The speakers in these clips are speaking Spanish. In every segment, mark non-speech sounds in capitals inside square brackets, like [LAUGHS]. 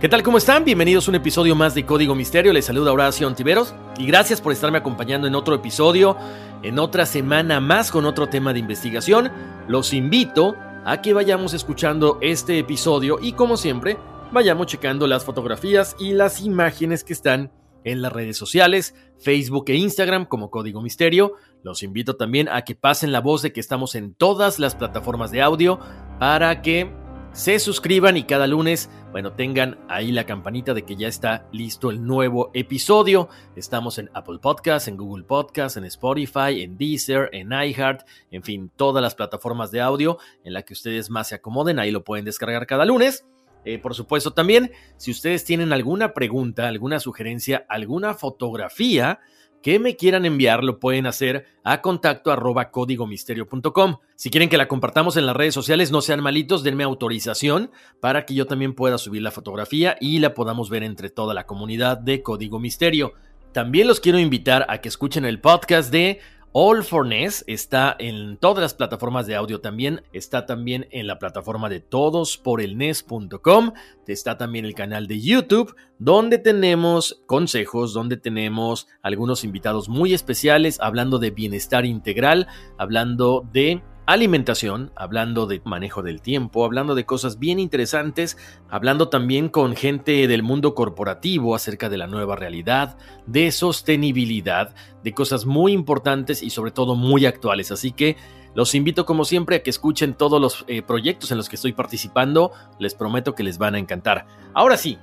¿Qué tal? ¿Cómo están? Bienvenidos a un episodio más de Código Misterio. Les saluda Horacio Antiveros y gracias por estarme acompañando en otro episodio, en otra semana más con otro tema de investigación. Los invito a que vayamos escuchando este episodio y como siempre, vayamos checando las fotografías y las imágenes que están en las redes sociales, Facebook e Instagram como Código Misterio. Los invito también a que pasen la voz de que estamos en todas las plataformas de audio para que se suscriban y cada lunes, bueno, tengan ahí la campanita de que ya está listo el nuevo episodio. Estamos en Apple Podcasts, en Google Podcasts, en Spotify, en Deezer, en iHeart, en fin, todas las plataformas de audio en la que ustedes más se acomoden, ahí lo pueden descargar cada lunes. Eh, por supuesto, también, si ustedes tienen alguna pregunta, alguna sugerencia, alguna fotografía, que me quieran enviar lo pueden hacer a contacto arroba códigomisterio.com. Si quieren que la compartamos en las redes sociales, no sean malitos, denme autorización para que yo también pueda subir la fotografía y la podamos ver entre toda la comunidad de Código Misterio. También los quiero invitar a que escuchen el podcast de All for NES está en todas las plataformas de audio también, está también en la plataforma de todosporelnes.com, está también el canal de YouTube, donde tenemos consejos, donde tenemos algunos invitados muy especiales hablando de bienestar integral, hablando de alimentación, hablando de manejo del tiempo, hablando de cosas bien interesantes, hablando también con gente del mundo corporativo acerca de la nueva realidad, de sostenibilidad, de cosas muy importantes y sobre todo muy actuales. Así que los invito como siempre a que escuchen todos los eh, proyectos en los que estoy participando, les prometo que les van a encantar. Ahora sí,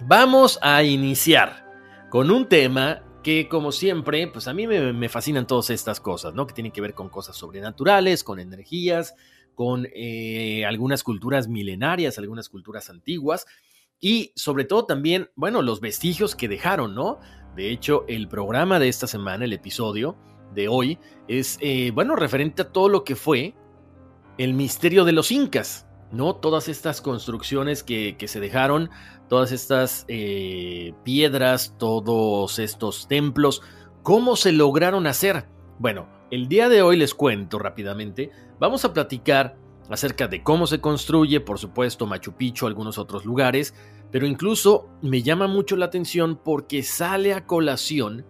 vamos a iniciar con un tema que como siempre, pues a mí me, fascinan todas estas cosas, ¿no? Que tienen que ver con cosas sobrenaturales, con energías, con eh, algunas culturas milenarias, algunas culturas antiguas y sobre todo también, bueno, los vestigios que dejaron, ¿no? De hecho, el programa de esta semana, el episodio de hoy, es, eh, bueno, referente a todo lo que fue el misterio de los incas. ¿No? Todas estas construcciones que, se dejaron, todas estas eh, piedras, todos estos templos, ¿cómo se lograron hacer? Bueno, El día de hoy les cuento rápidamente, vamos a platicar acerca de cómo se construye, por supuesto, Machu Picchu, algunos otros lugares, pero incluso me llama mucho la atención porque sale a colación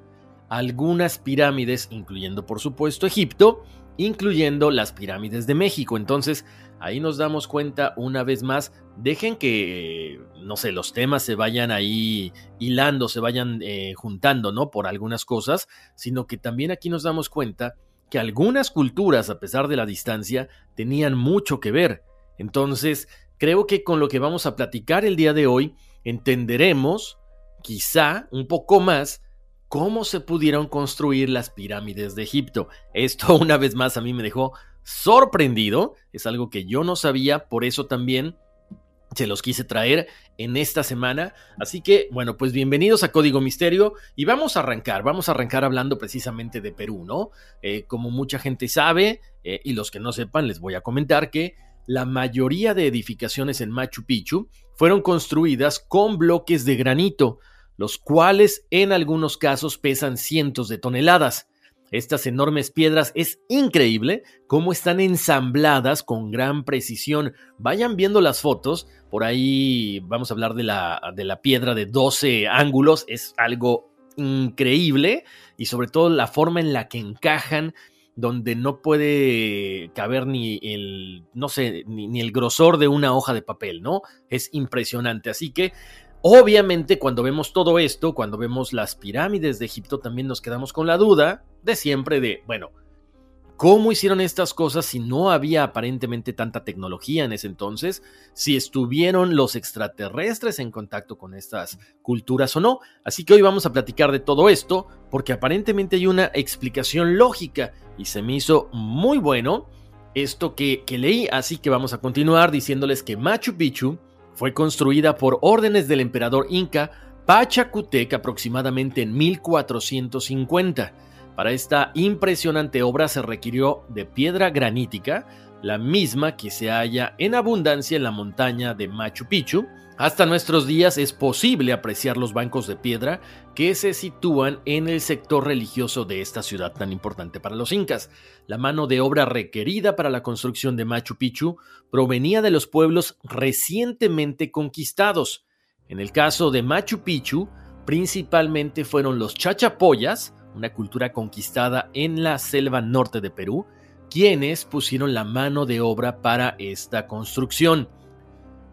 algunas pirámides, incluyendo por supuesto Egipto, incluyendo las pirámides de México. Entonces, ahí nos damos cuenta una vez más, dejen que, no sé, los temas se vayan ahí hilando, se vayan eh, juntando, ¿no? Por algunas cosas, sino que también aquí nos damos cuenta que algunas culturas, a pesar de la distancia, tenían mucho que ver. Entonces, creo que con lo que vamos a platicar el día de hoy, entenderemos, quizá un poco más, cómo se pudieron construir las pirámides de Egipto. Esto [LAUGHS] una vez más a mí me dejó sorprendido, es algo que yo no sabía, por eso también se los quise traer en esta semana. Así que, bueno, pues bienvenidos a Código Misterio y vamos a arrancar, vamos a arrancar hablando precisamente de Perú, ¿no? Eh, como mucha gente sabe, eh, y los que no sepan, les voy a comentar que la mayoría de edificaciones en Machu Picchu fueron construidas con bloques de granito, los cuales en algunos casos pesan cientos de toneladas. Estas enormes piedras es increíble cómo están ensambladas con gran precisión. Vayan viendo las fotos, por ahí vamos a hablar de la, de la piedra de 12 ángulos, es algo increíble y sobre todo la forma en la que encajan donde no puede caber ni el, no sé, ni, ni, el grosor de una hoja de papel, ¿no? Es impresionante. Así que Obviamente cuando vemos todo esto, cuando vemos las pirámides de Egipto, también nos quedamos con la duda de siempre de, bueno, ¿cómo hicieron estas cosas si no había aparentemente tanta tecnología en ese entonces? Si estuvieron los extraterrestres en contacto con estas culturas o no. Así que hoy vamos a platicar de todo esto porque aparentemente hay una explicación lógica y se me hizo muy bueno esto que, que leí, así que vamos a continuar diciéndoles que Machu Picchu fue construida por órdenes del emperador inca Pachacutec aproximadamente en 1450. Para esta impresionante obra se requirió de piedra granítica, la misma que se halla en abundancia en la montaña de Machu Picchu. Hasta nuestros días es posible apreciar los bancos de piedra que se sitúan en el sector religioso de esta ciudad tan importante para los incas. La mano de obra requerida para la construcción de Machu Picchu provenía de los pueblos recientemente conquistados. En el caso de Machu Picchu, principalmente fueron los chachapoyas, una cultura conquistada en la selva norte de Perú, quienes pusieron la mano de obra para esta construcción.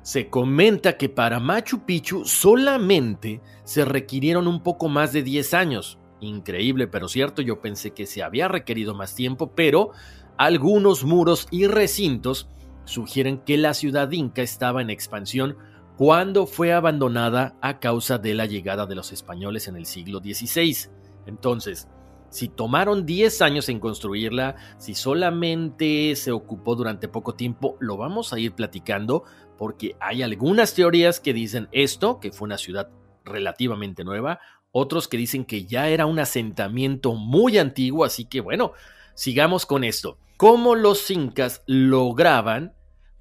Se comenta que para Machu Picchu solamente se requirieron un poco más de 10 años. Increíble, pero cierto, yo pensé que se había requerido más tiempo, pero algunos muros y recintos sugieren que la ciudad inca estaba en expansión cuando fue abandonada a causa de la llegada de los españoles en el siglo XVI. Entonces, si tomaron 10 años en construirla, si solamente se ocupó durante poco tiempo, lo vamos a ir platicando porque hay algunas teorías que dicen esto, que fue una ciudad relativamente nueva, otros que dicen que ya era un asentamiento muy antiguo, así que bueno, sigamos con esto. ¿Cómo los incas lograban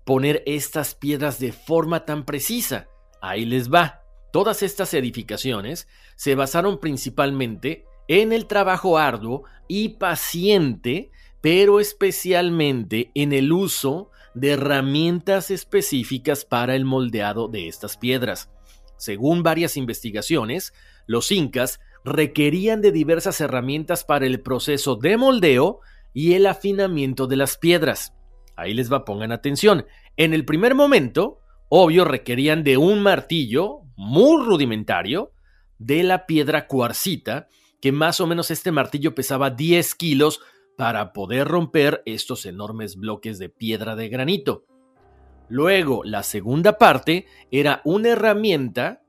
poner estas piedras de forma tan precisa? Ahí les va. Todas estas edificaciones se basaron principalmente en el trabajo arduo y paciente, pero especialmente en el uso de herramientas específicas para el moldeado de estas piedras. Según varias investigaciones, los incas requerían de diversas herramientas para el proceso de moldeo y el afinamiento de las piedras. Ahí les va, pongan atención. En el primer momento, obvio, requerían de un martillo muy rudimentario, de la piedra cuarcita, que más o menos este martillo pesaba 10 kilos para poder romper estos enormes bloques de piedra de granito. Luego, la segunda parte era una herramienta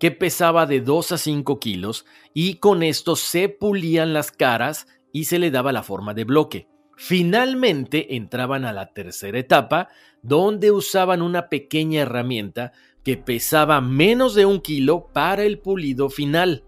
que pesaba de 2 a 5 kilos y con esto se pulían las caras y se le daba la forma de bloque. Finalmente entraban a la tercera etapa, donde usaban una pequeña herramienta que pesaba menos de un kilo para el pulido final.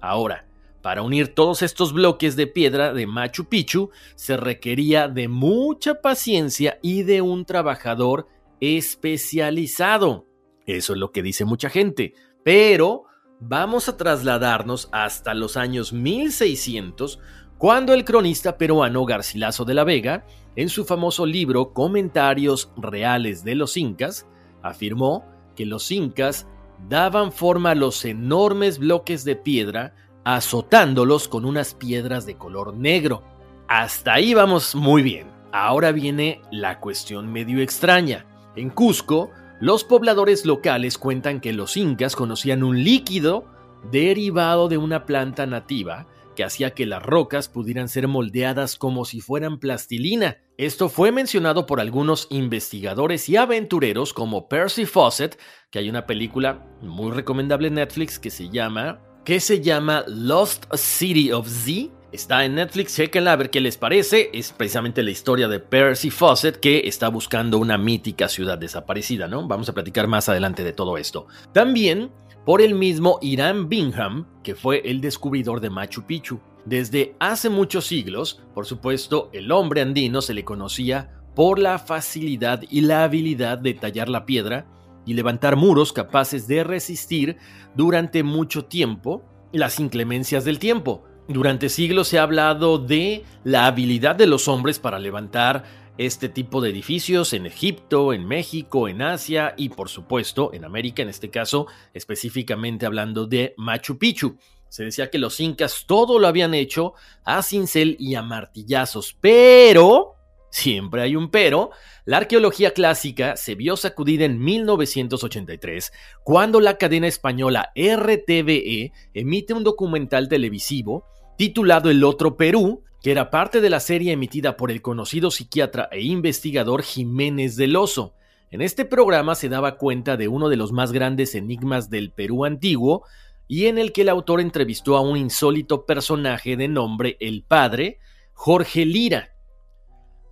Ahora, para unir todos estos bloques de piedra de Machu Picchu se requería de mucha paciencia y de un trabajador especializado. Eso es lo que dice mucha gente. Pero vamos a trasladarnos hasta los años 1600 cuando el cronista peruano Garcilaso de la Vega, en su famoso libro Comentarios Reales de los Incas, afirmó que los incas daban forma a los enormes bloques de piedra azotándolos con unas piedras de color negro. Hasta ahí vamos muy bien. Ahora viene la cuestión medio extraña. En Cusco, los pobladores locales cuentan que los incas conocían un líquido derivado de una planta nativa que hacía que las rocas pudieran ser moldeadas como si fueran plastilina. Esto fue mencionado por algunos investigadores y aventureros como Percy Fawcett, que hay una película muy recomendable en Netflix que se llama que se llama Lost City of Z. Está en Netflix, chequenla a ver qué les parece. Es precisamente la historia de Percy Fawcett que está buscando una mítica ciudad desaparecida, ¿no? Vamos a platicar más adelante de todo esto. También por el mismo Irán Bingham, que fue el descubridor de Machu Picchu. Desde hace muchos siglos, por supuesto, el hombre andino se le conocía por la facilidad y la habilidad de tallar la piedra y levantar muros capaces de resistir durante mucho tiempo las inclemencias del tiempo. Durante siglos se ha hablado de la habilidad de los hombres para levantar este tipo de edificios en Egipto, en México, en Asia y por supuesto en América, en este caso específicamente hablando de Machu Picchu. Se decía que los incas todo lo habían hecho a cincel y a martillazos, pero, siempre hay un pero, la arqueología clásica se vio sacudida en 1983 cuando la cadena española RTVE emite un documental televisivo titulado El Otro Perú, que era parte de la serie emitida por el conocido psiquiatra e investigador Jiménez del Oso. En este programa se daba cuenta de uno de los más grandes enigmas del Perú antiguo y en el que el autor entrevistó a un insólito personaje de nombre El Padre, Jorge Lira.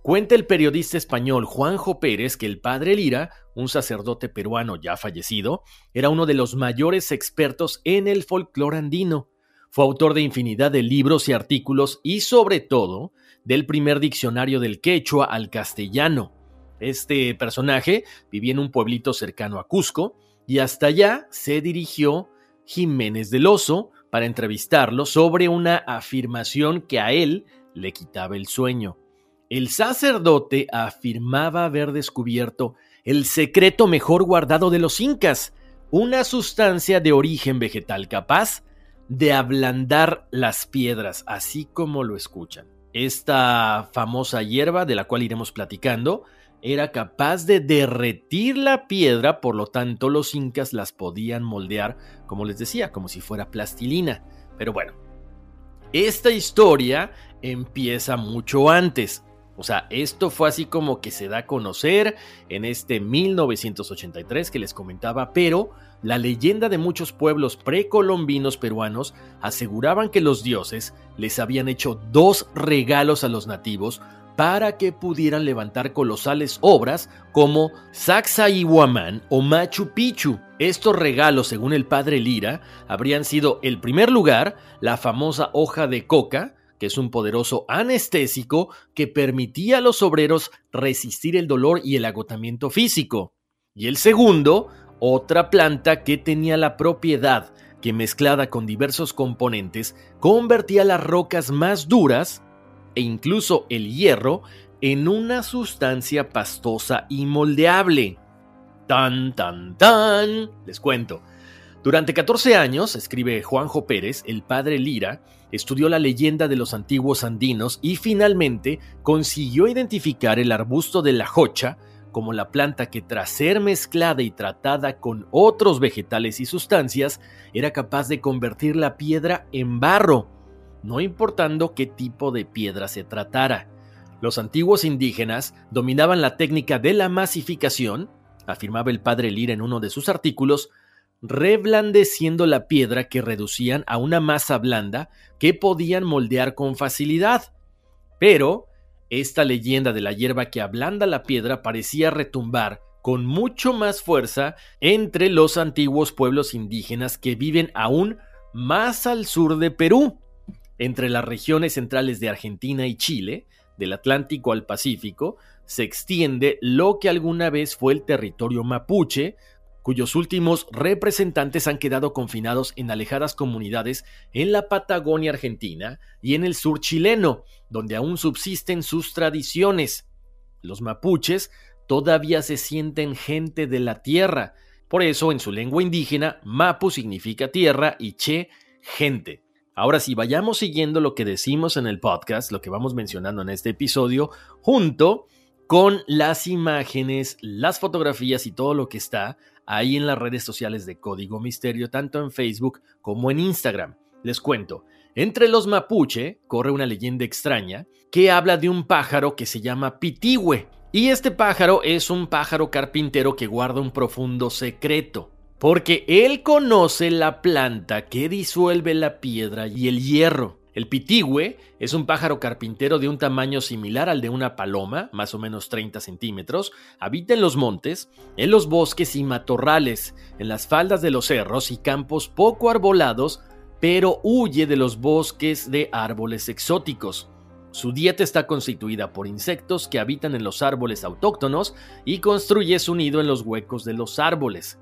Cuenta el periodista español Juanjo Pérez que el Padre Lira, un sacerdote peruano ya fallecido, era uno de los mayores expertos en el folclore andino fue autor de infinidad de libros y artículos y sobre todo del primer diccionario del quechua al castellano. Este personaje vivía en un pueblito cercano a Cusco y hasta allá se dirigió Jiménez del Oso para entrevistarlo sobre una afirmación que a él le quitaba el sueño. El sacerdote afirmaba haber descubierto el secreto mejor guardado de los incas, una sustancia de origen vegetal capaz de ablandar las piedras, así como lo escuchan. Esta famosa hierba, de la cual iremos platicando, era capaz de derretir la piedra, por lo tanto los incas las podían moldear, como les decía, como si fuera plastilina. Pero bueno, esta historia empieza mucho antes. O sea, esto fue así como que se da a conocer en este 1983 que les comentaba, pero la leyenda de muchos pueblos precolombinos peruanos aseguraban que los dioses les habían hecho dos regalos a los nativos para que pudieran levantar colosales obras como Sacsayhuamán o Machu Picchu. Estos regalos, según el padre Lira, habrían sido, el primer lugar, la famosa hoja de coca, que es un poderoso anestésico que permitía a los obreros resistir el dolor y el agotamiento físico. Y el segundo, otra planta que tenía la propiedad que mezclada con diversos componentes convertía las rocas más duras e incluso el hierro en una sustancia pastosa y moldeable. Tan, tan, tan. Les cuento. Durante 14 años, escribe Juanjo Pérez, el padre Lira, estudió la leyenda de los antiguos andinos y finalmente consiguió identificar el arbusto de la jocha como la planta que tras ser mezclada y tratada con otros vegetales y sustancias, era capaz de convertir la piedra en barro, no importando qué tipo de piedra se tratara. Los antiguos indígenas dominaban la técnica de la masificación, afirmaba el padre Lira en uno de sus artículos, reblandeciendo la piedra que reducían a una masa blanda que podían moldear con facilidad. Pero esta leyenda de la hierba que ablanda la piedra parecía retumbar con mucho más fuerza entre los antiguos pueblos indígenas que viven aún más al sur de Perú, entre las regiones centrales de Argentina y Chile, del Atlántico al Pacífico, se extiende lo que alguna vez fue el territorio mapuche, cuyos últimos representantes han quedado confinados en alejadas comunidades en la Patagonia argentina y en el sur chileno, donde aún subsisten sus tradiciones. Los mapuches todavía se sienten gente de la tierra, por eso en su lengua indígena, mapu significa tierra y che, gente. Ahora sí, vayamos siguiendo lo que decimos en el podcast, lo que vamos mencionando en este episodio, junto con las imágenes, las fotografías y todo lo que está ahí en las redes sociales de Código Misterio, tanto en Facebook como en Instagram. Les cuento, entre los mapuche corre una leyenda extraña que habla de un pájaro que se llama pitigüe. Y este pájaro es un pájaro carpintero que guarda un profundo secreto, porque él conoce la planta que disuelve la piedra y el hierro. El pitigüe es un pájaro carpintero de un tamaño similar al de una paloma, más o menos 30 centímetros, habita en los montes, en los bosques y matorrales, en las faldas de los cerros y campos poco arbolados, pero huye de los bosques de árboles exóticos. Su dieta está constituida por insectos que habitan en los árboles autóctonos y construye su nido en los huecos de los árboles.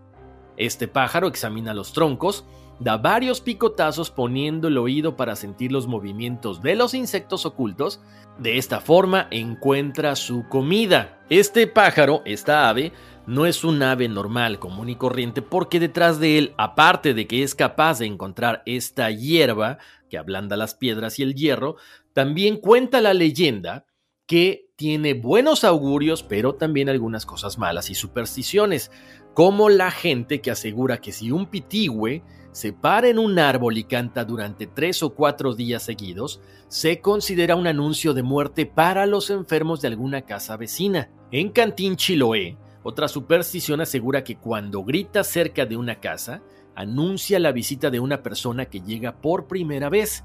Este pájaro examina los troncos, da varios picotazos poniendo el oído para sentir los movimientos de los insectos ocultos. De esta forma encuentra su comida. Este pájaro, esta ave, no es un ave normal, común y corriente, porque detrás de él, aparte de que es capaz de encontrar esta hierba que ablanda las piedras y el hierro, también cuenta la leyenda que tiene buenos augurios, pero también algunas cosas malas y supersticiones, como la gente que asegura que si un pitigüe se para en un árbol y canta durante tres o cuatro días seguidos, se considera un anuncio de muerte para los enfermos de alguna casa vecina. En Cantín Chiloé, otra superstición asegura que cuando grita cerca de una casa, anuncia la visita de una persona que llega por primera vez.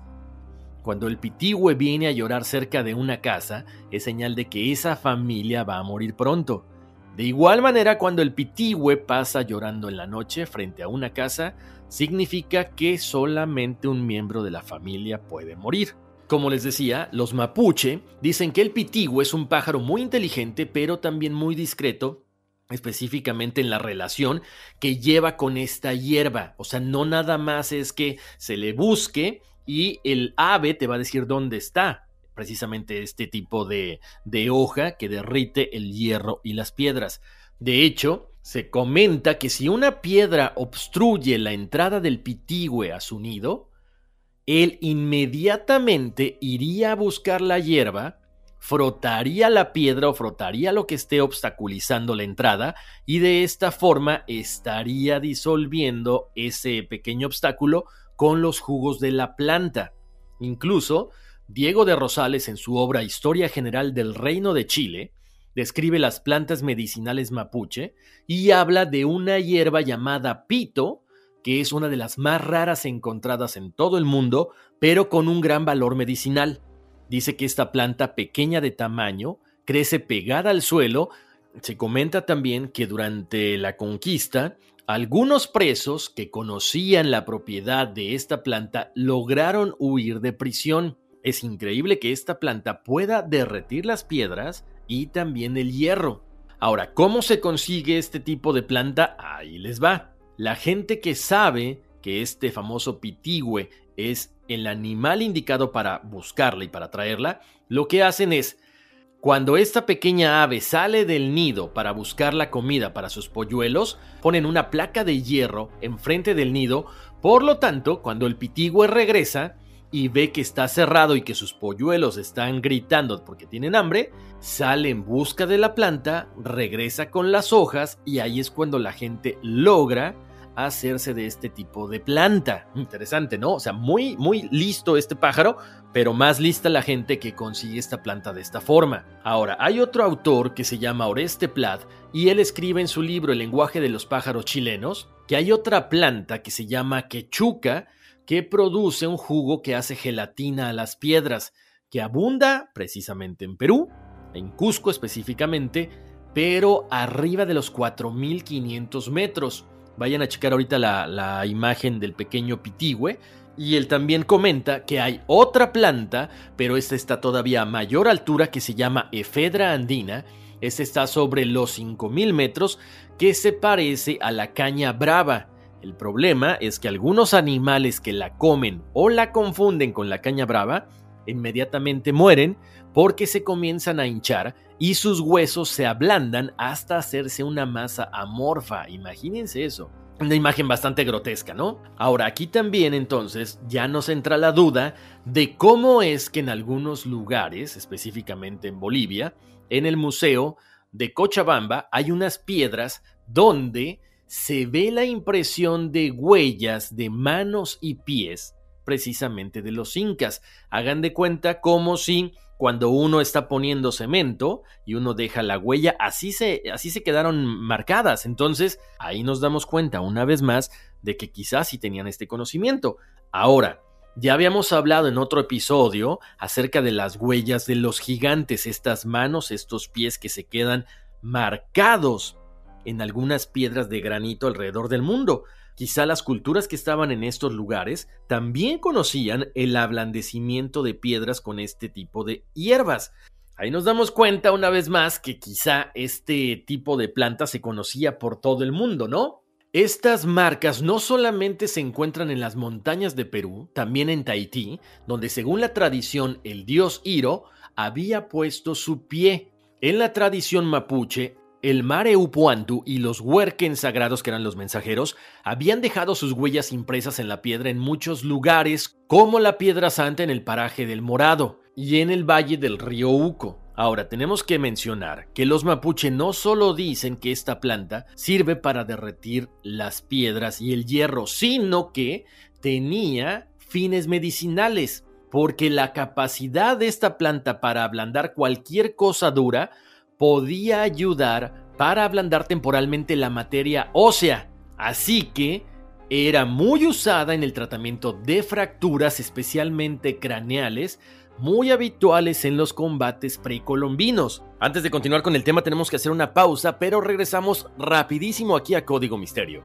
Cuando el pitigüe viene a llorar cerca de una casa, es señal de que esa familia va a morir pronto. De igual manera, cuando el pitigüe pasa llorando en la noche frente a una casa, significa que solamente un miembro de la familia puede morir. Como les decía, los mapuche dicen que el pitigüe es un pájaro muy inteligente, pero también muy discreto, específicamente en la relación que lleva con esta hierba. O sea, no nada más es que se le busque y el ave te va a decir dónde está, precisamente este tipo de, de hoja que derrite el hierro y las piedras. De hecho, se comenta que si una piedra obstruye la entrada del pitigüe a su nido, él inmediatamente iría a buscar la hierba, frotaría la piedra o frotaría lo que esté obstaculizando la entrada y de esta forma estaría disolviendo ese pequeño obstáculo con los jugos de la planta. Incluso, Diego de Rosales en su obra Historia General del Reino de Chile describe las plantas medicinales mapuche y habla de una hierba llamada pito, que es una de las más raras encontradas en todo el mundo, pero con un gran valor medicinal. Dice que esta planta pequeña de tamaño crece pegada al suelo. Se comenta también que durante la conquista, algunos presos que conocían la propiedad de esta planta lograron huir de prisión. Es increíble que esta planta pueda derretir las piedras y también el hierro. Ahora, ¿cómo se consigue este tipo de planta? Ahí les va. La gente que sabe que este famoso pitigüe es el animal indicado para buscarla y para traerla, lo que hacen es, cuando esta pequeña ave sale del nido para buscar la comida para sus polluelos, ponen una placa de hierro enfrente del nido, por lo tanto, cuando el pitigüe regresa, y ve que está cerrado y que sus polluelos están gritando porque tienen hambre, sale en busca de la planta, regresa con las hojas y ahí es cuando la gente logra hacerse de este tipo de planta. Interesante, ¿no? O sea, muy, muy listo este pájaro, pero más lista la gente que consigue esta planta de esta forma. Ahora, hay otro autor que se llama Oreste Plat y él escribe en su libro El lenguaje de los pájaros chilenos que hay otra planta que se llama quechuca, que produce un jugo que hace gelatina a las piedras, que abunda precisamente en Perú, en Cusco específicamente, pero arriba de los 4.500 metros. Vayan a checar ahorita la, la imagen del pequeño pitigüe. Y él también comenta que hay otra planta, pero esta está todavía a mayor altura que se llama Efedra andina, Este está sobre los 5.000 metros, que se parece a la caña brava. El problema es que algunos animales que la comen o la confunden con la caña brava inmediatamente mueren porque se comienzan a hinchar y sus huesos se ablandan hasta hacerse una masa amorfa. Imagínense eso. Una imagen bastante grotesca, ¿no? Ahora, aquí también entonces ya nos entra la duda de cómo es que en algunos lugares, específicamente en Bolivia, en el Museo de Cochabamba hay unas piedras donde se ve la impresión de huellas de manos y pies precisamente de los incas. Hagan de cuenta como si cuando uno está poniendo cemento y uno deja la huella, así se, así se quedaron marcadas. Entonces, ahí nos damos cuenta una vez más de que quizás sí tenían este conocimiento. Ahora, ya habíamos hablado en otro episodio acerca de las huellas de los gigantes, estas manos, estos pies que se quedan marcados en algunas piedras de granito alrededor del mundo. Quizá las culturas que estaban en estos lugares también conocían el ablandecimiento de piedras con este tipo de hierbas. Ahí nos damos cuenta una vez más que quizá este tipo de planta se conocía por todo el mundo, ¿no? Estas marcas no solamente se encuentran en las montañas de Perú, también en Tahití, donde según la tradición el dios Iro había puesto su pie. En la tradición mapuche, el Mare Upuantu y los Huerquen sagrados, que eran los mensajeros, habían dejado sus huellas impresas en la piedra en muchos lugares, como la Piedra Santa en el paraje del Morado y en el valle del río Uco. Ahora tenemos que mencionar que los mapuche no solo dicen que esta planta sirve para derretir las piedras y el hierro, sino que tenía fines medicinales, porque la capacidad de esta planta para ablandar cualquier cosa dura podía ayudar para ablandar temporalmente la materia ósea, así que era muy usada en el tratamiento de fracturas, especialmente craneales, muy habituales en los combates precolombinos. Antes de continuar con el tema tenemos que hacer una pausa, pero regresamos rapidísimo aquí a Código Misterio.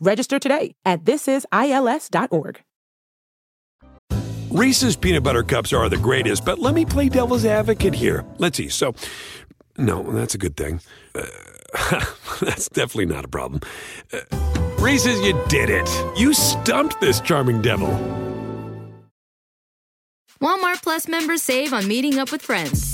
Register today at thisisils.org. Reese's peanut butter cups are the greatest, but let me play devil's advocate here. Let's see. So, no, that's a good thing. Uh, [LAUGHS] that's definitely not a problem. Uh, Reese's, you did it. You stumped this charming devil. Walmart Plus members save on meeting up with friends.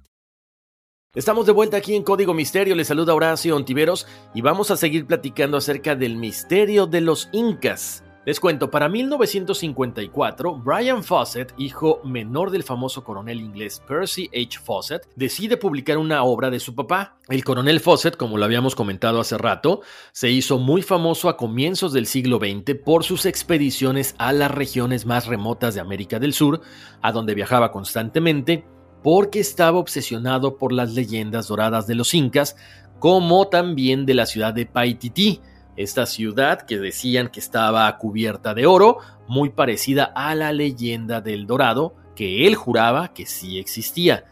Estamos de vuelta aquí en Código Misterio, les saluda Horacio Ontiveros y vamos a seguir platicando acerca del misterio de los incas. Les cuento, para 1954, Brian Fawcett, hijo menor del famoso coronel inglés Percy H. Fawcett, decide publicar una obra de su papá. El coronel Fawcett, como lo habíamos comentado hace rato, se hizo muy famoso a comienzos del siglo XX por sus expediciones a las regiones más remotas de América del Sur, a donde viajaba constantemente porque estaba obsesionado por las leyendas doradas de los incas, como también de la ciudad de Paititi, esta ciudad que decían que estaba cubierta de oro, muy parecida a la leyenda del dorado, que él juraba que sí existía.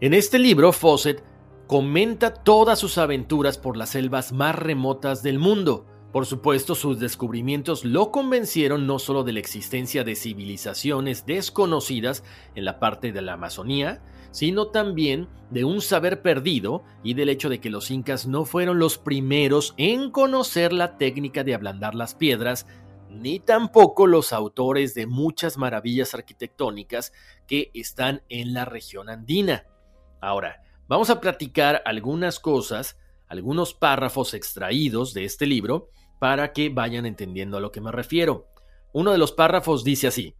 En este libro, Fawcett comenta todas sus aventuras por las selvas más remotas del mundo. Por supuesto, sus descubrimientos lo convencieron no solo de la existencia de civilizaciones desconocidas en la parte de la Amazonía, sino también de un saber perdido y del hecho de que los incas no fueron los primeros en conocer la técnica de ablandar las piedras, ni tampoco los autores de muchas maravillas arquitectónicas que están en la región andina. Ahora, vamos a platicar algunas cosas, algunos párrafos extraídos de este libro, para que vayan entendiendo a lo que me refiero. Uno de los párrafos dice así,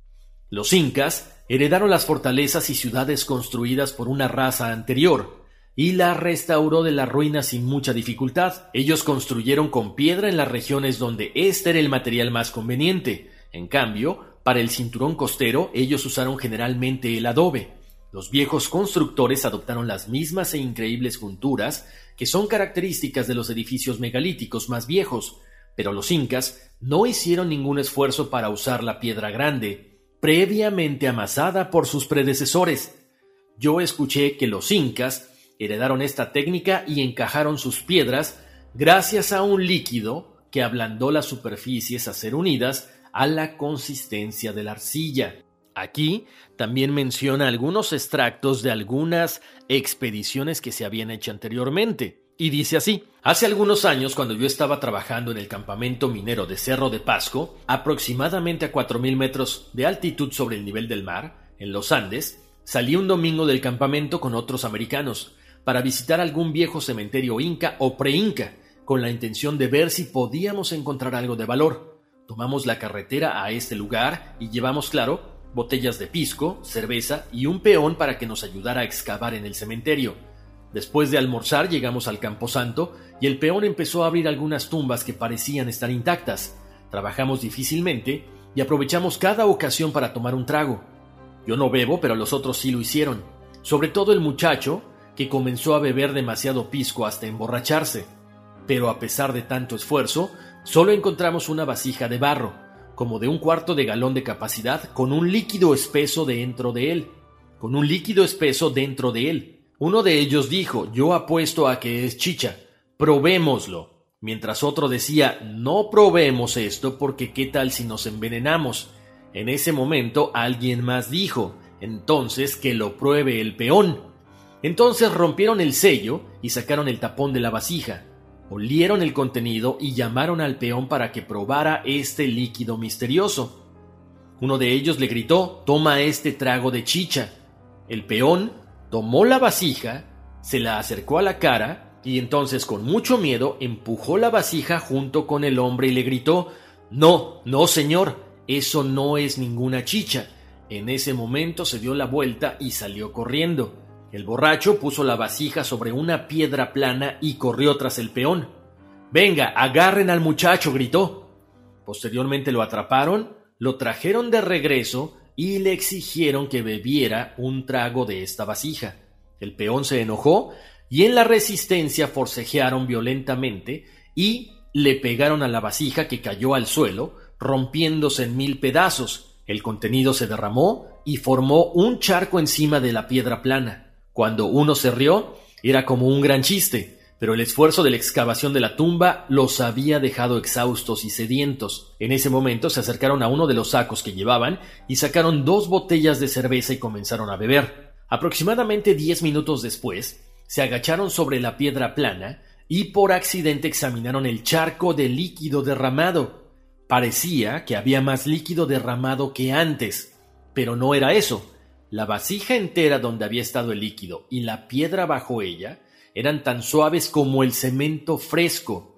los incas heredaron las fortalezas y ciudades construidas por una raza anterior, y la restauró de la ruina sin mucha dificultad. Ellos construyeron con piedra en las regiones donde este era el material más conveniente. En cambio, para el cinturón costero ellos usaron generalmente el adobe. Los viejos constructores adoptaron las mismas e increíbles junturas que son características de los edificios megalíticos más viejos, pero los incas no hicieron ningún esfuerzo para usar la piedra grande, previamente amasada por sus predecesores. Yo escuché que los incas heredaron esta técnica y encajaron sus piedras gracias a un líquido que ablandó las superficies a ser unidas a la consistencia de la arcilla. Aquí también menciona algunos extractos de algunas expediciones que se habían hecho anteriormente. Y dice así, hace algunos años cuando yo estaba trabajando en el campamento minero de Cerro de Pasco, aproximadamente a 4.000 metros de altitud sobre el nivel del mar, en los Andes, salí un domingo del campamento con otros americanos para visitar algún viejo cementerio inca o pre-inca, con la intención de ver si podíamos encontrar algo de valor. Tomamos la carretera a este lugar y llevamos, claro, botellas de pisco, cerveza y un peón para que nos ayudara a excavar en el cementerio. Después de almorzar llegamos al camposanto y el peón empezó a abrir algunas tumbas que parecían estar intactas. Trabajamos difícilmente y aprovechamos cada ocasión para tomar un trago. Yo no bebo, pero los otros sí lo hicieron. Sobre todo el muchacho, que comenzó a beber demasiado pisco hasta emborracharse. Pero a pesar de tanto esfuerzo, solo encontramos una vasija de barro, como de un cuarto de galón de capacidad, con un líquido espeso dentro de él. Con un líquido espeso dentro de él. Uno de ellos dijo, yo apuesto a que es chicha, probémoslo, mientras otro decía, no probemos esto porque qué tal si nos envenenamos. En ese momento alguien más dijo, entonces que lo pruebe el peón. Entonces rompieron el sello y sacaron el tapón de la vasija, olieron el contenido y llamaron al peón para que probara este líquido misterioso. Uno de ellos le gritó, toma este trago de chicha. El peón tomó la vasija, se la acercó a la cara y entonces con mucho miedo empujó la vasija junto con el hombre y le gritó, no, no señor, eso no es ninguna chicha. En ese momento se dio la vuelta y salió corriendo. El borracho puso la vasija sobre una piedra plana y corrió tras el peón. Venga, agarren al muchacho, gritó. Posteriormente lo atraparon, lo trajeron de regreso y le exigieron que bebiera un trago de esta vasija. El peón se enojó y en la resistencia forcejearon violentamente y le pegaron a la vasija que cayó al suelo, rompiéndose en mil pedazos. El contenido se derramó y formó un charco encima de la piedra plana. Cuando uno se rió, era como un gran chiste, pero el esfuerzo de la excavación de la tumba los había dejado exhaustos y sedientos. En ese momento se acercaron a uno de los sacos que llevaban y sacaron dos botellas de cerveza y comenzaron a beber. Aproximadamente diez minutos después, se agacharon sobre la piedra plana y por accidente examinaron el charco de líquido derramado. Parecía que había más líquido derramado que antes, pero no era eso. La vasija entera donde había estado el líquido y la piedra bajo ella eran tan suaves como el cemento fresco.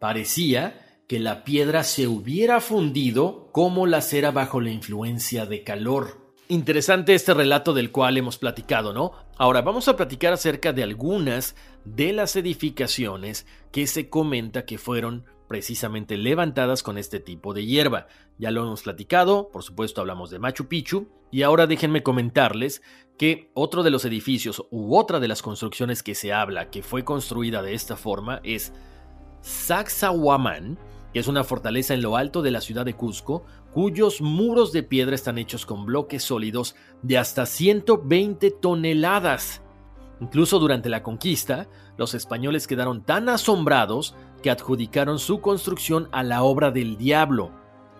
Parecía que la piedra se hubiera fundido como la cera bajo la influencia de calor. Interesante este relato del cual hemos platicado, ¿no? Ahora vamos a platicar acerca de algunas de las edificaciones que se comenta que fueron precisamente levantadas con este tipo de hierba. Ya lo hemos platicado, por supuesto hablamos de Machu Picchu, y ahora déjenme comentarles que otro de los edificios u otra de las construcciones que se habla que fue construida de esta forma es Sacsayhuamán, que es una fortaleza en lo alto de la ciudad de Cusco, cuyos muros de piedra están hechos con bloques sólidos de hasta 120 toneladas. Incluso durante la conquista, los españoles quedaron tan asombrados que adjudicaron su construcción a la obra del diablo.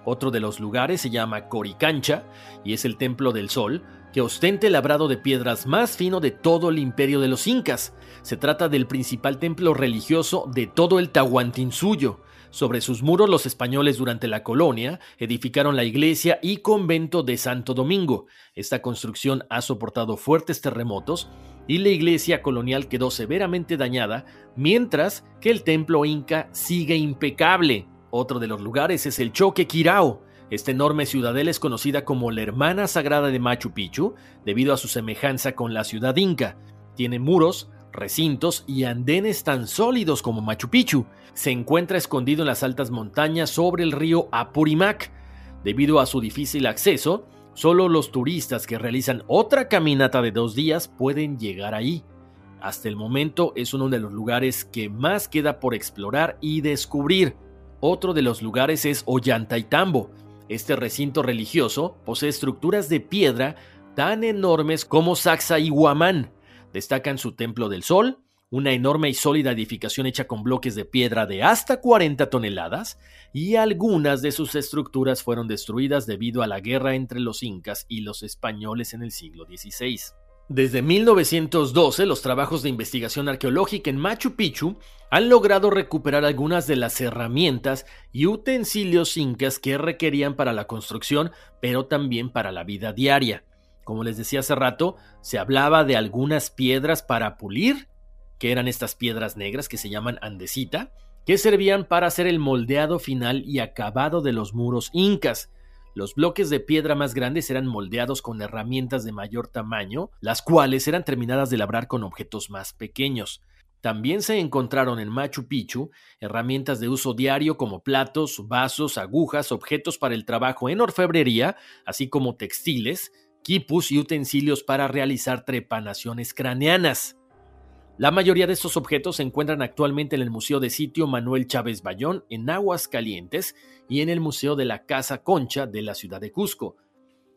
Otro de los lugares se llama Coricancha y es el Templo del Sol, que ostenta el labrado de piedras más fino de todo el imperio de los incas. Se trata del principal templo religioso de todo el Tahuantinsuyo. Sobre sus muros los españoles durante la colonia edificaron la iglesia y convento de Santo Domingo. Esta construcción ha soportado fuertes terremotos y la iglesia colonial quedó severamente dañada, mientras que el templo inca sigue impecable. Otro de los lugares es el Choque Quirao. Esta enorme ciudadela es conocida como la hermana sagrada de Machu Picchu, debido a su semejanza con la ciudad inca. Tiene muros, recintos y andenes tan sólidos como Machu Picchu. Se encuentra escondido en las altas montañas sobre el río Apurimac. Debido a su difícil acceso, Solo los turistas que realizan otra caminata de dos días pueden llegar ahí. Hasta el momento es uno de los lugares que más queda por explorar y descubrir. Otro de los lugares es Ollantaytambo. Este recinto religioso posee estructuras de piedra tan enormes como Saxa y Huamán. Destacan su Templo del Sol, una enorme y sólida edificación hecha con bloques de piedra de hasta 40 toneladas, y algunas de sus estructuras fueron destruidas debido a la guerra entre los incas y los españoles en el siglo XVI. Desde 1912, los trabajos de investigación arqueológica en Machu Picchu han logrado recuperar algunas de las herramientas y utensilios incas que requerían para la construcción, pero también para la vida diaria. Como les decía hace rato, se hablaba de algunas piedras para pulir que eran estas piedras negras que se llaman andesita, que servían para hacer el moldeado final y acabado de los muros incas. Los bloques de piedra más grandes eran moldeados con herramientas de mayor tamaño, las cuales eran terminadas de labrar con objetos más pequeños. También se encontraron en Machu Picchu herramientas de uso diario como platos, vasos, agujas, objetos para el trabajo en orfebrería, así como textiles, quipus y utensilios para realizar trepanaciones craneanas. La mayoría de estos objetos se encuentran actualmente en el Museo de Sitio Manuel Chávez Bayón en Aguas Calientes y en el Museo de la Casa Concha de la ciudad de Cusco.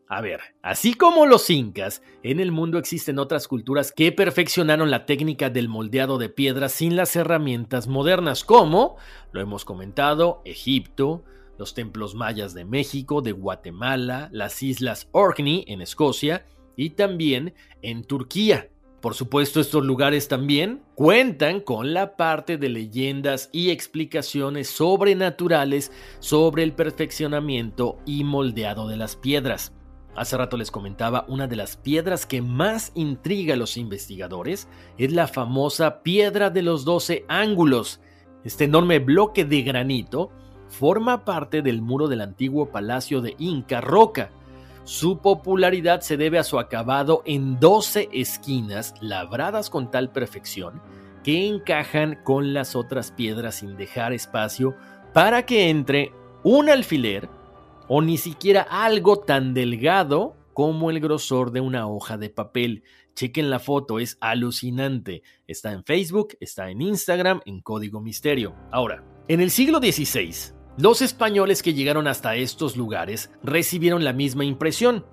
A ver, así como los incas, en el mundo existen otras culturas que perfeccionaron la técnica del moldeado de piedra sin las herramientas modernas, como, lo hemos comentado, Egipto, los templos mayas de México, de Guatemala, las islas Orkney en Escocia y también en Turquía. Por supuesto, estos lugares también cuentan con la parte de leyendas y explicaciones sobrenaturales sobre el perfeccionamiento y moldeado de las piedras. Hace rato les comentaba, una de las piedras que más intriga a los investigadores es la famosa piedra de los doce ángulos. Este enorme bloque de granito forma parte del muro del antiguo palacio de Inca Roca. Su popularidad se debe a su acabado en 12 esquinas labradas con tal perfección que encajan con las otras piedras sin dejar espacio para que entre un alfiler o ni siquiera algo tan delgado como el grosor de una hoja de papel. Chequen la foto, es alucinante. Está en Facebook, está en Instagram, en Código Misterio. Ahora, en el siglo XVI, los españoles que llegaron hasta estos lugares recibieron la misma impresión.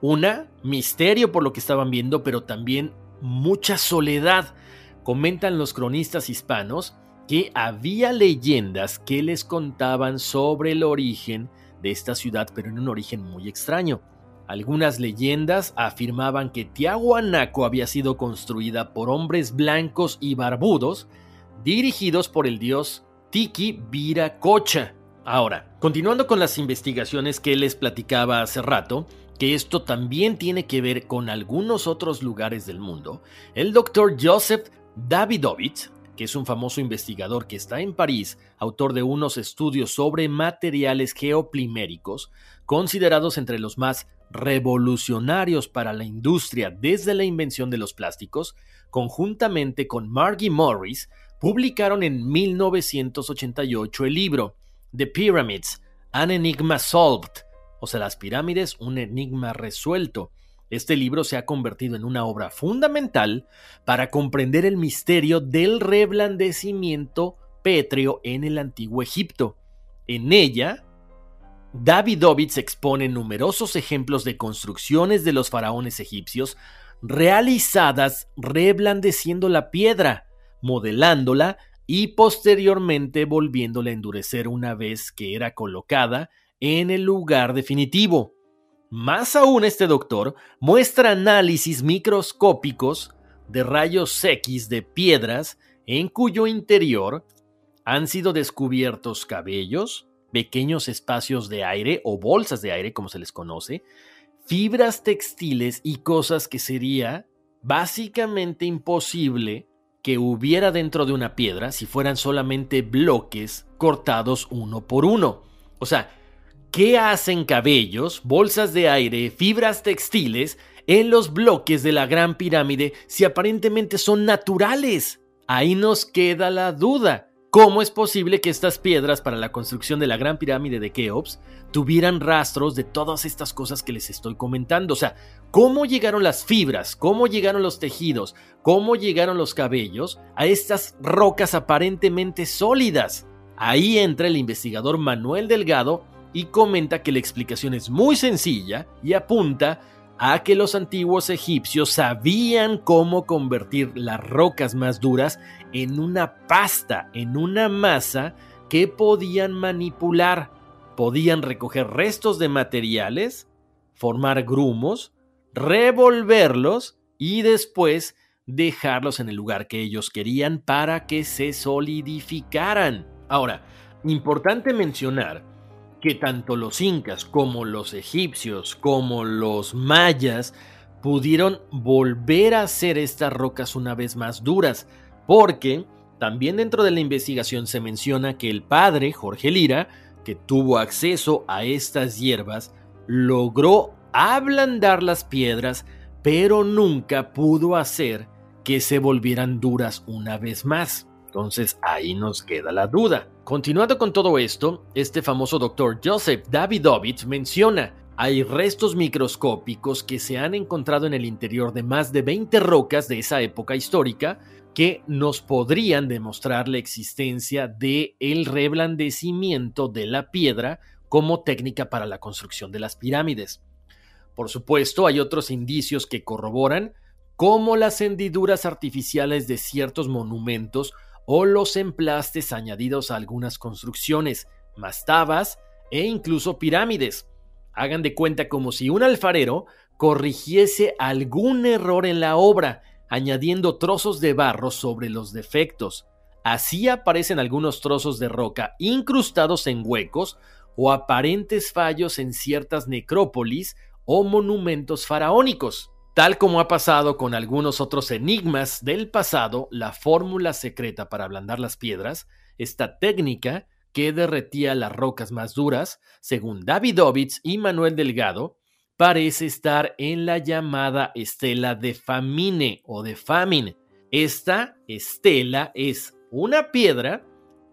Una, misterio por lo que estaban viendo, pero también mucha soledad. Comentan los cronistas hispanos que había leyendas que les contaban sobre el origen de esta ciudad, pero en un origen muy extraño. Algunas leyendas afirmaban que Tiahuanaco había sido construida por hombres blancos y barbudos, dirigidos por el dios Tiki Viracocha, Ahora, continuando con las investigaciones que les platicaba hace rato, que esto también tiene que ver con algunos otros lugares del mundo, el doctor Joseph Davidovich, que es un famoso investigador que está en París, autor de unos estudios sobre materiales geopliméricos, considerados entre los más revolucionarios para la industria desde la invención de los plásticos, conjuntamente con Margie Morris, publicaron en 1988 el libro The Pyramids, An Enigma Solved, o sea, las pirámides, un enigma resuelto. Este libro se ha convertido en una obra fundamental para comprender el misterio del reblandecimiento pétreo en el antiguo Egipto. En ella, Davidovitz expone numerosos ejemplos de construcciones de los faraones egipcios realizadas reblandeciendo la piedra, modelándola y posteriormente volviéndola a endurecer una vez que era colocada en el lugar definitivo. Más aún este doctor muestra análisis microscópicos de rayos X de piedras en cuyo interior han sido descubiertos cabellos, pequeños espacios de aire o bolsas de aire como se les conoce, fibras textiles y cosas que sería básicamente imposible que hubiera dentro de una piedra si fueran solamente bloques cortados uno por uno. O sea, ¿qué hacen cabellos, bolsas de aire, fibras textiles en los bloques de la Gran Pirámide si aparentemente son naturales? Ahí nos queda la duda. ¿Cómo es posible que estas piedras para la construcción de la Gran Pirámide de Keops tuvieran rastros de todas estas cosas que les estoy comentando? O sea, ¿cómo llegaron las fibras? ¿Cómo llegaron los tejidos? ¿Cómo llegaron los cabellos a estas rocas aparentemente sólidas? Ahí entra el investigador Manuel Delgado y comenta que la explicación es muy sencilla y apunta a que los antiguos egipcios sabían cómo convertir las rocas más duras en una pasta, en una masa que podían manipular. Podían recoger restos de materiales, formar grumos, revolverlos y después dejarlos en el lugar que ellos querían para que se solidificaran. Ahora, importante mencionar que tanto los incas como los egipcios como los mayas pudieron volver a hacer estas rocas una vez más duras, porque también dentro de la investigación se menciona que el padre, Jorge Lira, que tuvo acceso a estas hierbas, logró ablandar las piedras, pero nunca pudo hacer que se volvieran duras una vez más. Entonces ahí nos queda la duda. Continuando con todo esto, este famoso doctor Joseph Davidovich menciona, hay restos microscópicos que se han encontrado en el interior de más de 20 rocas de esa época histórica que nos podrían demostrar la existencia de el reblandecimiento de la piedra como técnica para la construcción de las pirámides. Por supuesto, hay otros indicios que corroboran como las hendiduras artificiales de ciertos monumentos o los emplastes añadidos a algunas construcciones, mastabas e incluso pirámides. Hagan de cuenta como si un alfarero corrigiese algún error en la obra, añadiendo trozos de barro sobre los defectos. Así aparecen algunos trozos de roca incrustados en huecos o aparentes fallos en ciertas necrópolis o monumentos faraónicos. Tal como ha pasado con algunos otros enigmas del pasado, la fórmula secreta para ablandar las piedras, esta técnica que derretía las rocas más duras, según Davidovitz y Manuel Delgado, parece estar en la llamada estela de Famine o de Famine. Esta estela es una piedra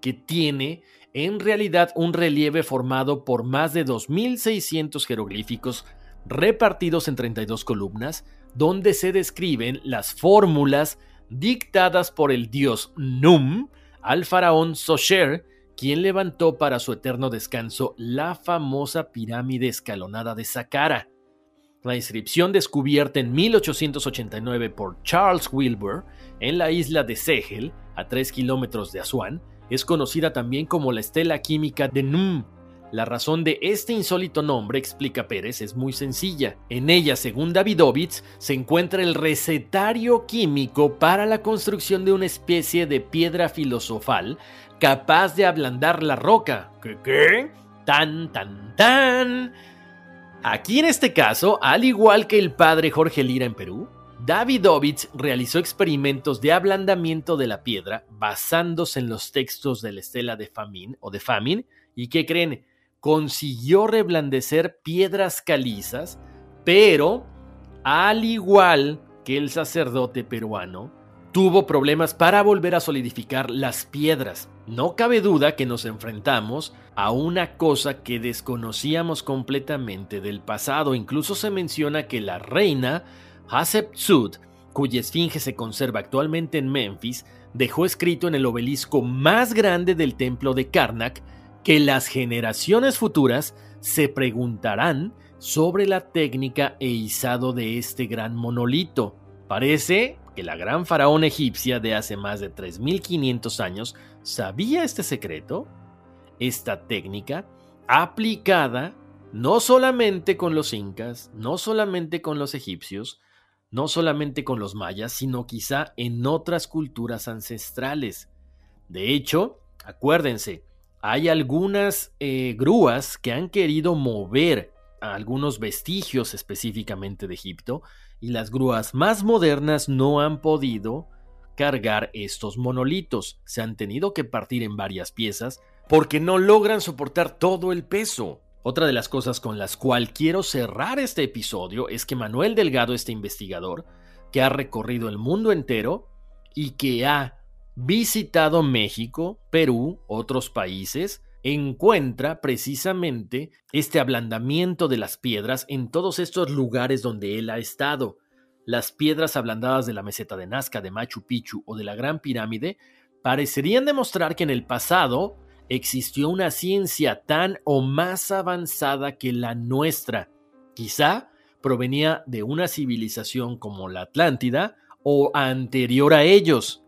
que tiene en realidad un relieve formado por más de 2.600 jeroglíficos repartidos en 32 columnas, donde se describen las fórmulas dictadas por el dios Num al faraón Sosher, quien levantó para su eterno descanso la famosa pirámide escalonada de Saqqara. La inscripción descubierta en 1889 por Charles Wilbur en la isla de Segel, a 3 kilómetros de Asuán, es conocida también como la estela química de Num. La razón de este insólito nombre, explica Pérez, es muy sencilla. En ella, según Davidovitz, se encuentra el recetario químico para la construcción de una especie de piedra filosofal capaz de ablandar la roca. ¿Qué qué? Tan, tan, tan. Aquí en este caso, al igual que el padre Jorge Lira en Perú, Davidovitz realizó experimentos de ablandamiento de la piedra basándose en los textos de la estela de Famine o de Famine y que creen consiguió reblandecer piedras calizas, pero al igual que el sacerdote peruano, tuvo problemas para volver a solidificar las piedras. No cabe duda que nos enfrentamos a una cosa que desconocíamos completamente del pasado. Incluso se menciona que la reina Hatshepsut, cuya esfinge se conserva actualmente en Memphis, dejó escrito en el obelisco más grande del templo de Karnak que las generaciones futuras se preguntarán sobre la técnica e izado de este gran monolito. Parece que la gran faraón egipcia de hace más de 3500 años sabía este secreto, esta técnica aplicada no solamente con los incas, no solamente con los egipcios, no solamente con los mayas, sino quizá en otras culturas ancestrales. De hecho, acuérdense, hay algunas eh, grúas que han querido mover algunos vestigios específicamente de Egipto y las grúas más modernas no han podido cargar estos monolitos. Se han tenido que partir en varias piezas porque no logran soportar todo el peso. Otra de las cosas con las cuales quiero cerrar este episodio es que Manuel Delgado, este investigador, que ha recorrido el mundo entero y que ha visitado México, Perú, otros países, encuentra precisamente este ablandamiento de las piedras en todos estos lugares donde él ha estado. Las piedras ablandadas de la meseta de Nazca, de Machu Picchu o de la Gran Pirámide parecerían demostrar que en el pasado existió una ciencia tan o más avanzada que la nuestra. Quizá provenía de una civilización como la Atlántida o anterior a ellos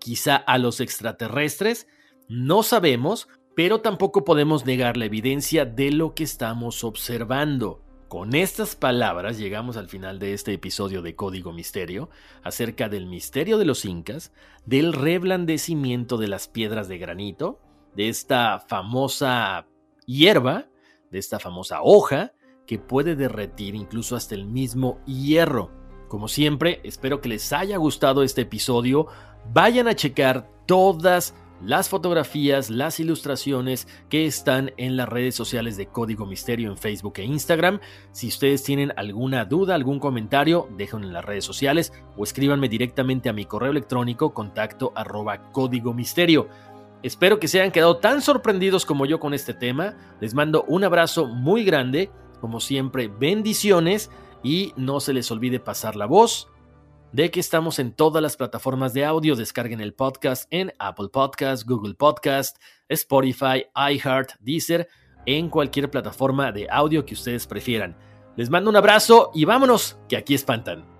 quizá a los extraterrestres, no sabemos, pero tampoco podemos negar la evidencia de lo que estamos observando. Con estas palabras llegamos al final de este episodio de Código Misterio acerca del misterio de los incas, del reblandecimiento de las piedras de granito, de esta famosa hierba, de esta famosa hoja que puede derretir incluso hasta el mismo hierro. Como siempre, espero que les haya gustado este episodio. Vayan a checar todas las fotografías, las ilustraciones que están en las redes sociales de Código Misterio en Facebook e Instagram. Si ustedes tienen alguna duda, algún comentario, déjenlo en las redes sociales o escríbanme directamente a mi correo electrónico contacto arroba código misterio. Espero que se hayan quedado tan sorprendidos como yo con este tema. Les mando un abrazo muy grande. Como siempre, bendiciones y no se les olvide pasar la voz de que estamos en todas las plataformas de audio. Descarguen el podcast en Apple Podcast, Google Podcast, Spotify, iHeart, Deezer, en cualquier plataforma de audio que ustedes prefieran. Les mando un abrazo y vámonos, que aquí espantan.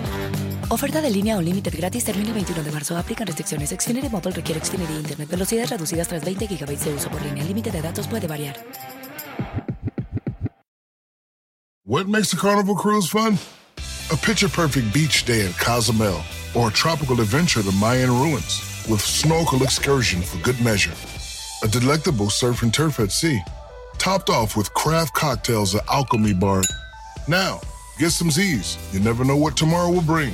Oferta de línea Unlimited gratis termina el 21 de marzo. Aplican restricciones. Xfinity requiere Xfinity Internet. Velocidades reducidas tras 20 GB de uso por línea. El límite de datos puede variar. What makes a carnival cruise fun? A picture perfect beach day in Cozumel or a tropical adventure to Mayan ruins with snorkel excursion for good measure. A delectable surf and turf at sea, topped off with craft cocktails at Alchemy Bar. Now, get some Z's. You never know what tomorrow will bring.